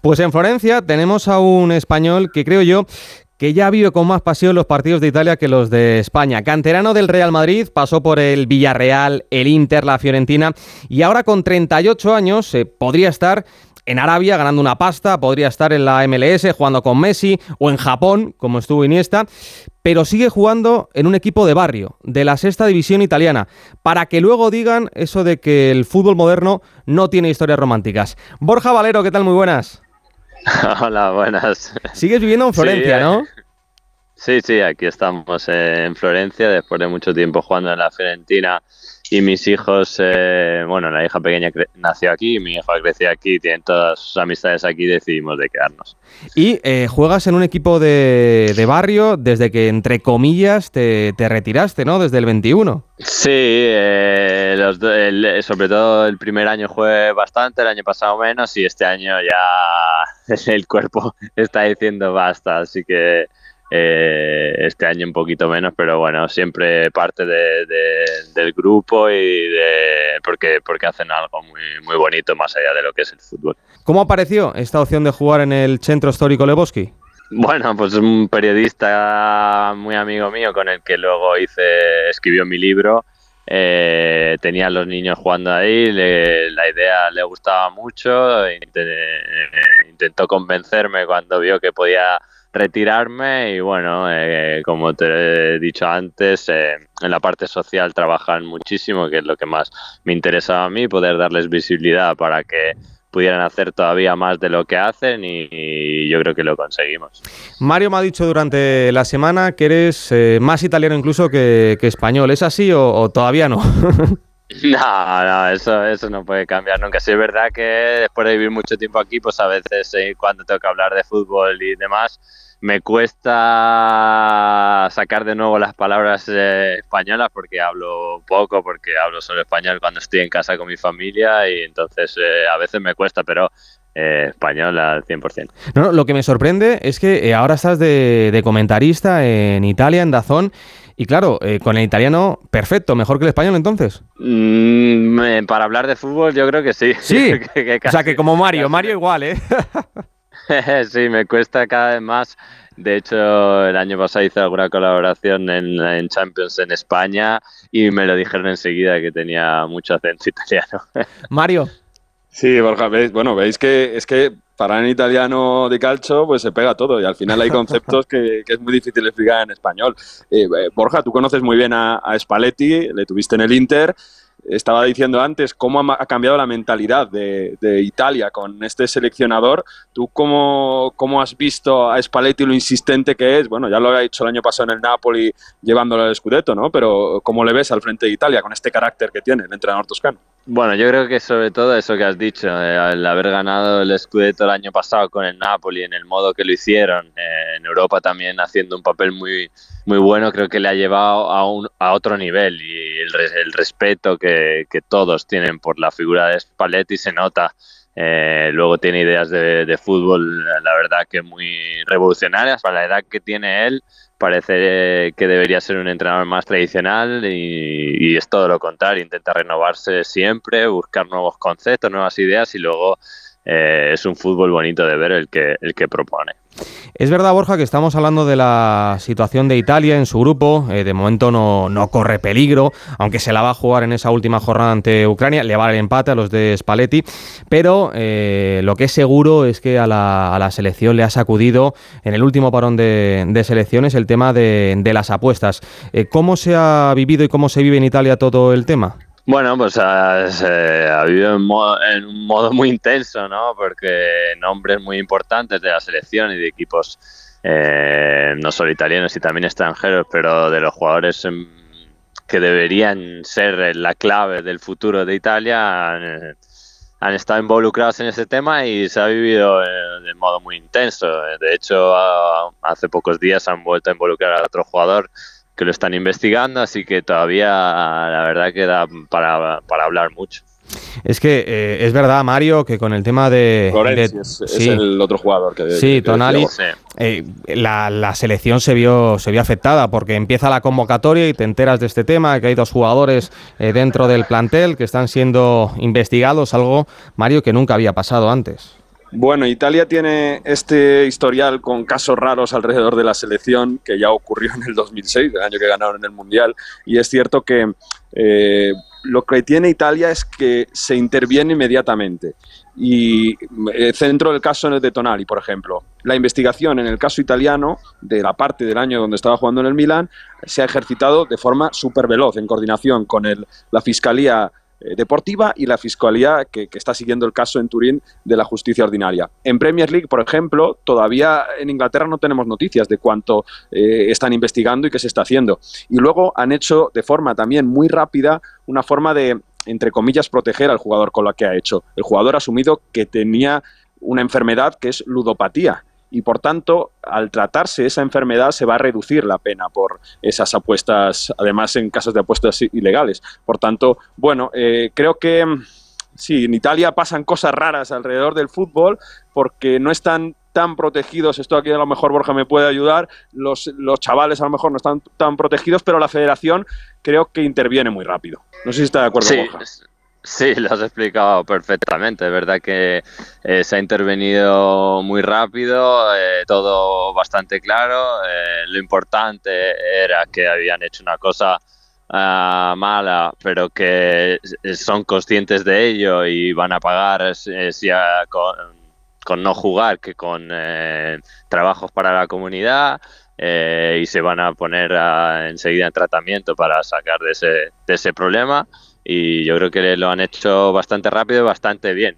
Pues en Florencia tenemos a un español que creo yo que ya vive con más pasión los partidos de Italia que los de España. Canterano del Real Madrid, pasó por el Villarreal, el Inter, la Fiorentina y ahora con 38 años eh, podría estar en Arabia ganando una pasta, podría estar en la MLS jugando con Messi o en Japón, como estuvo Iniesta, pero sigue jugando en un equipo de barrio, de la sexta división italiana, para que luego digan eso de que el fútbol moderno no tiene historias románticas. Borja Valero, ¿qué tal? Muy buenas. Hola, buenas. Sigues viviendo en Florencia, ¿no? Eh, sí, sí, aquí estamos en Florencia, después de mucho tiempo jugando en la Fiorentina y mis hijos, eh, bueno, la hija pequeña nació aquí, mi hijo creció aquí, tienen todas sus amistades aquí, decidimos de quedarnos. Y eh, juegas en un equipo de, barrio desde que, entre comillas, te, retiraste, ¿no? Desde el 21. Sí, eh, sobre todo el primer año jugué bastante, el año pasado menos y este año ya el cuerpo está diciendo basta, así que eh, este año un poquito menos, pero bueno, siempre parte del grupo y de porque, porque hacen algo muy, muy bonito más allá de lo que es el fútbol. ¿Cómo apareció esta opción de jugar en el Centro Histórico Leboski? Bueno, pues un periodista muy amigo mío con el que luego hice, escribió mi libro. Eh, tenía a los niños jugando ahí, la idea le gustaba mucho, intentó convencerme cuando vio que podía retirarme y bueno, eh, como te he dicho antes, eh, en la parte social trabajan muchísimo, que es lo que más me interesaba a mí, poder darles visibilidad para que pudieran hacer todavía más de lo que hacen y, yo creo que lo conseguimos. Mario me ha dicho durante la semana que eres eh, más italiano incluso que, español. ¿Es así o, todavía no? No, no, eso, eso no puede cambiar nunca. Sí es verdad que después de vivir mucho tiempo aquí, pues a veces cuando tengo que hablar de fútbol y demás, me cuesta sacar de nuevo las palabras eh, españolas porque hablo poco, porque hablo solo español cuando estoy en casa con mi familia y entonces eh, a veces me cuesta, pero eh, español al 100%. No, lo que me sorprende es que ahora estás de, comentarista en Italia, en Dazón, y claro, con el italiano, perfecto, mejor que el español entonces. Mm, para hablar de fútbol yo creo que sí. Sí, o sea que como Mario, Mario igual, ¿eh? sí, me cuesta cada vez más. De hecho, el año pasado hice alguna colaboración en, Champions en España y me lo dijeron enseguida que tenía mucho acento italiano. Mario. Sí, Borja, veis, bueno, veis que es que para en italiano de calcio pues se pega todo y al final hay conceptos que, es muy difícil explicar en español. Eh, eh, Borja, tú conoces muy bien a, a Spalletti, le tuviste en el Inter estaba diciendo antes cómo ha, cambiado la mentalidad de, Italia con este seleccionador. ¿Tú cómo, cómo, has visto a Spalletti lo insistente que es? Bueno, ya lo había dicho el año pasado en el Napoli llevándolo al Scudetto, ¿no? Pero ¿cómo le ves al frente de Italia con este carácter que tiene el entrenador toscano? Bueno, yo creo que sobre todo eso que has dicho, eh, el haber ganado el Scudetto el año pasado con el Napoli en el modo que lo hicieron, eh, en Europa también haciendo un papel muy, muy bueno, creo que le ha llevado a, un, a otro nivel y el, respeto que, que, todos tienen por la figura de Spalletti se nota. Eh, luego tiene ideas de, de, fútbol, la verdad que muy revolucionarias para la edad que tiene él parece que debería ser un entrenador más tradicional y, es todo lo contrario, intenta renovarse siempre, buscar nuevos conceptos, nuevas ideas y luego eh, es un fútbol bonito de ver el que, el que propone. Es verdad, Borja, que estamos hablando de la situación de Italia en su grupo. Eh, de momento no, no, corre peligro, aunque se la va a jugar en esa última jornada ante Ucrania. Le va el empate a los de Spalletti. Pero eh, lo que es seguro es que a la, selección le ha sacudido en el último parón de, selecciones el tema de, las apuestas. ¿Cómo se ha vivido y cómo se vive en Italia todo el tema? Bueno, pues ha, ha vivido en, un modo muy intenso, ¿no? Porque nombres muy importantes de la selección y de equipos eh, no solo italianos y también extranjeros, pero de los jugadores em, que deberían ser la clave del futuro de Italia han, han estado involucrados en ese tema y se ha vivido eh, de modo muy intenso. De hecho, hace pocos días han vuelto a involucrar a otro jugador que lo están investigando, así que todavía la verdad queda para, para hablar mucho. Es que eh, es verdad, Mario, que con el tema de. es, el otro jugador que. Sí, Tonali. Eh, la, la, selección se vio, se vio afectada porque empieza la convocatoria y te enteras de este tema, que hay dos jugadores eh, dentro del plantel que están siendo investigados, algo, Mario, que nunca había pasado antes. Bueno, Italia tiene este historial con casos raros alrededor de la selección que ya ocurrió en el 2006, el año que ganaron el Mundial, y es cierto que eh, lo que tiene Italia es que se interviene inmediatamente. Y eh, centro del caso de Tonali, por ejemplo. La investigación en el caso italiano, de la parte del año donde estaba jugando en el Milan, se ha ejercitado de forma súper veloz, en coordinación con el, la Fiscalía deportiva y la Fiscalía que, está siguiendo el caso en Turín de la justicia ordinaria. En Premier League, por ejemplo, todavía en Inglaterra no tenemos noticias de cuánto eh, están investigando y qué se está haciendo. Y luego han hecho de forma también muy rápida una forma de, entre comillas, proteger al jugador con la que ha hecho. El jugador ha asumido que tenía una enfermedad que es ludopatía y por tanto, al tratarse esa enfermedad se va a reducir la pena por esas apuestas, además en casos de apuestas ilegales. Por tanto, bueno, eh, creo que mm, sí, en Italia pasan cosas raras alrededor del fútbol porque no están tan protegidos, esto aquí a lo mejor Borja me puede ayudar, los, los chavales a lo mejor no están tan protegidos, pero la federación creo que interviene muy rápido. No sé si está de acuerdo, Borja. Sí, lo has explicado perfectamente. Es verdad que eh, se ha intervenido muy rápido, eh, todo bastante claro. Eh, lo importante era que habían hecho una cosa ah, mala, pero que son conscientes de ello y van a pagar si con, no jugar que con trabajos para la comunidad. y se van a poner enseguida en tratamiento para sacar de ese, de ese problema y yo creo que lo han hecho bastante rápido y bastante bien.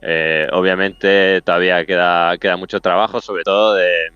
Eh, obviamente todavía queda, queda mucho trabajo, sobre todo de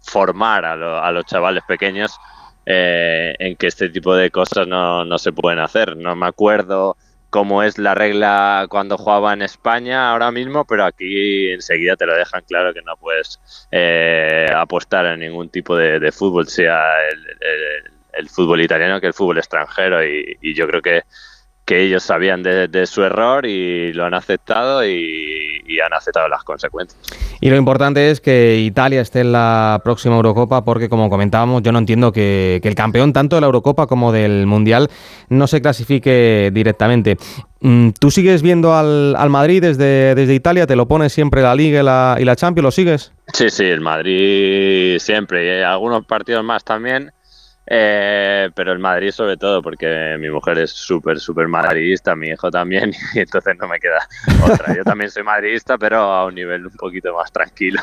formar a, a los chavales pequeños eh, en que este tipo de cosas no, no, se pueden hacer. No me acuerdo cómo es la regla cuando jugaba en España ahora mismo, pero aquí enseguida te lo dejan claro que no puedes eh, apostar en ningún tipo de, fútbol, sea el, fútbol italiano que el fútbol extranjero. y yo creo que que ellos sabían de, su error y lo han aceptado y, han aceptado las consecuencias. Y lo importante es que Italia esté en la próxima Eurocopa porque, como comentábamos, yo no entiendo que, el campeón tanto de la Eurocopa como del Mundial no se clasifique directamente. Mm, ¿Tú sigues viendo al, Madrid desde, desde Italia? ¿Te lo pones siempre la Liga y la, y la Champions? ¿Lo sigues? Sí, sí, el Madrid siempre. Y algunos partidos más también. Eh, pero el Madrid sobre todo, porque mi mujer es súper, súper madridista, mi hijo también, y entonces no me queda otra. Yo también soy madridista, pero a un nivel un poquito más tranquilo.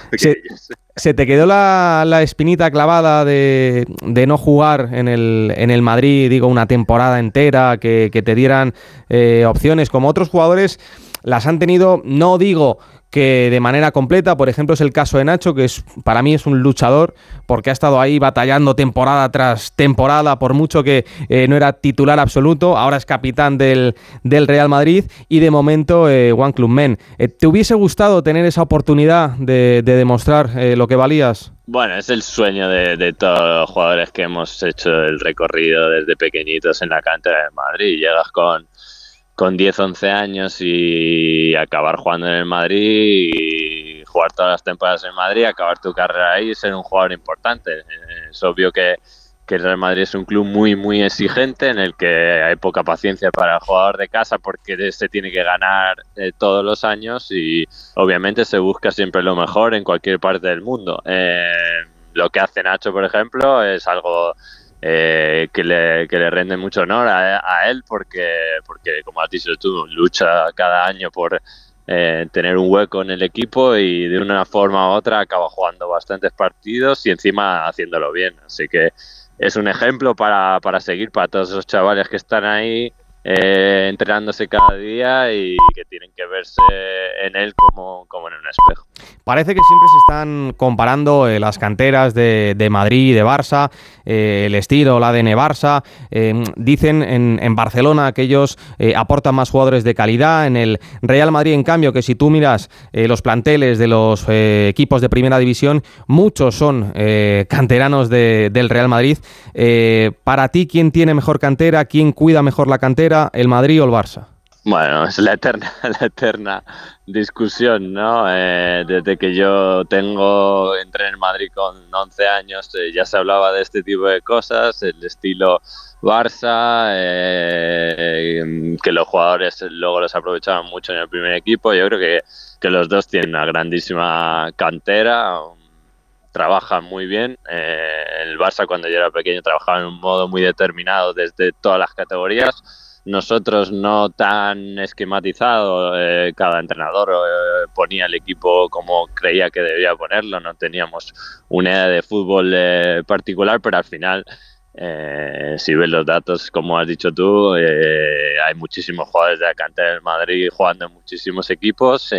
Se, te quedó la, espinita clavada de, no jugar en el, en el Madrid, digo, una temporada entera, que, te dieran eh, opciones como otros jugadores? Las han tenido, no digo que de manera completa, por ejemplo, es el caso de Nacho, que es para mí es un luchador, porque ha estado ahí batallando temporada tras temporada, por mucho que eh, no era titular absoluto, ahora es capitán del, del Real Madrid y de momento eh, One Club Men. Eh, ¿Te hubiese gustado tener esa oportunidad de, demostrar lo que valías? Bueno, es el sueño de, de, todos los jugadores que hemos hecho el recorrido desde pequeñitos en la cantera de Madrid. Llegas con con 10, 11 años y acabar jugando en el Madrid y jugar todas las temporadas en Madrid, acabar tu carrera ahí y ser un jugador importante. Es obvio que, el Real Madrid es un club muy, muy exigente en el que hay poca paciencia para el jugador de casa porque se tiene que ganar eh, todos los años y obviamente se busca siempre lo mejor en cualquier parte del mundo. Eh, lo que hace Nacho, por ejemplo, es algo eh, que, le, que le rende mucho honor a, él porque, porque, como has dicho tú, lucha cada año por eh, tener un hueco en el equipo y de una forma u otra acaba jugando bastantes partidos y encima haciéndolo bien. Así que es un ejemplo para, para seguir para todos esos chavales que están ahí eh, entrenándose cada día y que tienen que verse en él como, como en un espejo. Parece que siempre se están comparando eh, las canteras de, Madrid y de Barça, eh, el estilo, la ADN Barça. dicen en, en, Barcelona que ellos aportan más jugadores de calidad. En el Real Madrid, en cambio, que si tú miras los planteles de los equipos de primera división, muchos son canteranos del Real Madrid. para ti, ¿quién tiene mejor cantera? ¿Quién cuida mejor la cantera? El Madrid o el Barça? Bueno, es la eterna, la eterna discusión, ¿no? Eh, desde que yo tengo, entré en Madrid con 11 años, eh, ya se hablaba de este tipo de cosas, el estilo Barça, eh, que los jugadores luego los aprovechaban mucho en el primer equipo. Yo creo que, que los dos tienen una grandísima cantera, trabajan muy bien. el Barça cuando yo era pequeño trabajaba en un modo muy determinado desde todas las categorías nosotros no tan esquematizado, eh, cada entrenador eh, ponía el equipo como creía que debía ponerlo, no teníamos una idea de fútbol eh, particular, pero al final, si ves los datos, como has dicho tú, hay muchísimos jugadores de la del Madrid jugando en muchísimos equipos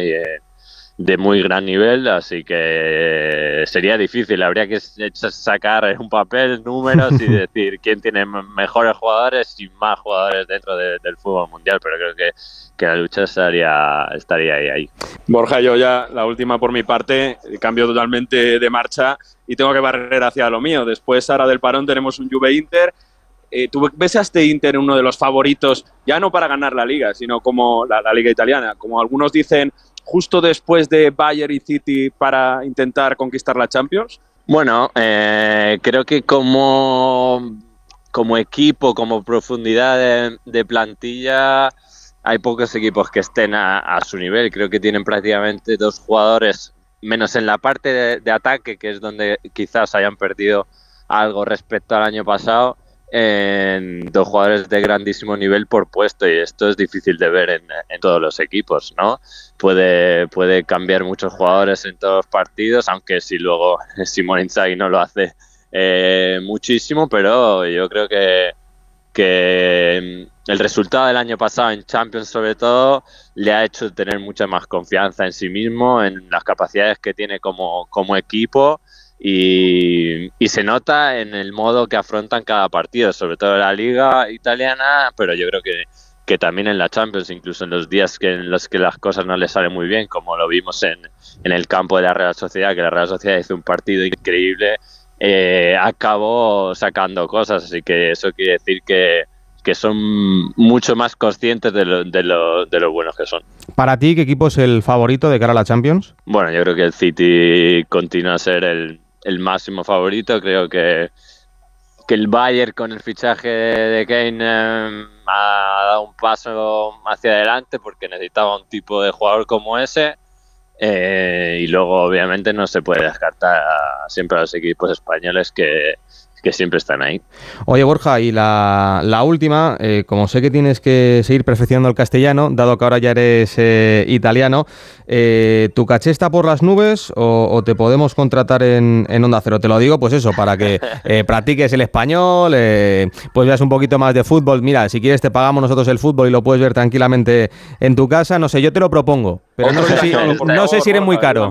de muy gran nivel, así que sería difícil. Habría que sacar un papel, números y decir quién tiene mejores jugadores y más jugadores dentro del fútbol mundial, pero creo que, que la lucha estaría, estaría ahí, ahí. Borja, yo ya la última por mi parte, cambio totalmente de marcha y tengo que barrer hacia lo mío. Después, ahora del parón, tenemos un Juve Inter. Eh, ¿Tú ves a este Inter uno de los favoritos, ya no para ganar la liga, sino como la liga italiana? Como algunos dicen, justo después de Bayern y City para intentar conquistar la Champions? Bueno, eh, creo que como, como equipo, como profundidad de, plantilla, hay pocos equipos que estén a, su nivel. Creo que tienen prácticamente dos jugadores, menos en la parte de ataque, que es donde quizás hayan perdido algo respecto al año pasado en dos jugadores de grandísimo nivel por puesto y esto es difícil de ver en, todos los equipos, ¿no? Puede, puede cambiar muchos jugadores en todos los partidos, aunque si luego Simón Inzaghi no lo hace eh, muchísimo, pero yo creo que, que el resultado del año pasado en Champions sobre todo le ha hecho tener mucha más confianza en sí mismo, en las capacidades que tiene como, como equipo y, se nota en el modo que afrontan cada partido, sobre todo en la liga italiana, pero yo creo que, que también en la Champions, incluso en los días que, en los que las cosas no les salen muy bien, como lo vimos en, en el campo de la Real Sociedad, que la Real Sociedad hizo un partido increíble, eh, acabó sacando cosas, así que eso quiere decir que, que son mucho más conscientes de lo, de, lo, de lo buenos que son. Para ti, ¿qué equipo es el favorito de cara a la Champions? Bueno, yo creo que el City continúa a ser el, el máximo favorito. Creo que, que el Bayern con el fichaje de Kane eh, ha dado un paso hacia adelante porque necesitaba un tipo de jugador como ese. Eh, y luego, obviamente, no se puede descartar siempre a los equipos españoles que, que siempre están ahí. Oye, Borja, y la, última, eh, como sé que tienes que seguir perfeccionando el castellano, dado que ahora ya eres eh, italiano, eh, ¿tu caché está por las nubes o, te podemos contratar en, Onda Cero? Te lo digo, pues eso, para que practiques el español, pues veas un poquito más de fútbol. Mira, si quieres te pagamos nosotros el fútbol y lo puedes ver tranquilamente en tu casa. No sé, yo te lo propongo, pero no sé si, no sé si eres muy caro.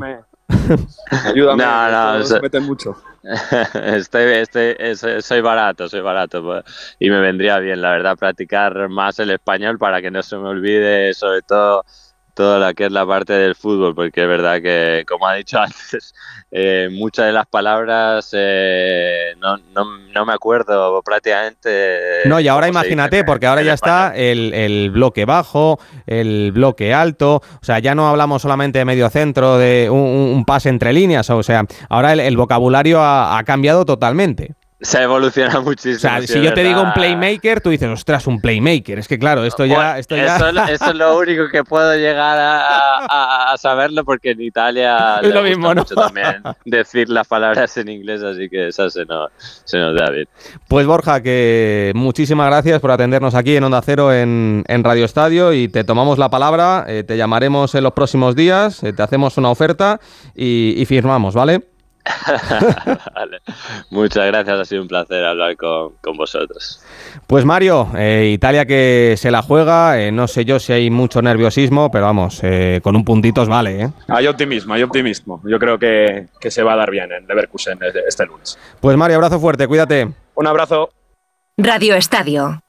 Ayúdame, no, no, meten mucho. Estoy, estoy, soy barato, soy barato. Pues, y me vendría bien, la verdad, practicar más el español para que no se me olvide, sobre todo toda la que es la parte del fútbol, porque es verdad que, como ha dicho antes, eh, muchas de las palabras eh, no, no, no, me acuerdo prácticamente. No, y ahora imagínate, porque ahora ya está el, el, bloque bajo, el bloque alto, o sea, ya no hablamos solamente de medio centro, de un, pase entre líneas, o sea, ahora el, vocabulario ha cambiado totalmente. Se evoluciona muchísimo. O sea, si yo te digo un playmaker, tú dices, ostras, un playmaker. Es que claro, esto ya. Esto ya... Eso, es lo único que puedo llegar a, saberlo, porque en Italia es lo mismo, ¿no? también decir las palabras en inglés, así que eso se nos, se nos da bien. Pues Borja, que muchísimas gracias por atendernos aquí en Onda Cero en, Radio Estadio y te tomamos la palabra. Eh, te llamaremos en los próximos días, eh, te hacemos una oferta y firmamos, ¿vale? Muchas gracias, ha sido un placer hablar con, vosotros. Pues Mario, eh, Italia que se la juega, eh, no sé yo si hay mucho nerviosismo, pero vamos, eh, con un puntito os vale. Hay optimismo, hay optimismo. Yo creo que, que se va a dar bien en Leverkusen este lunes. Pues Mario, abrazo fuerte, cuídate. Un abrazo. Radio Estadio.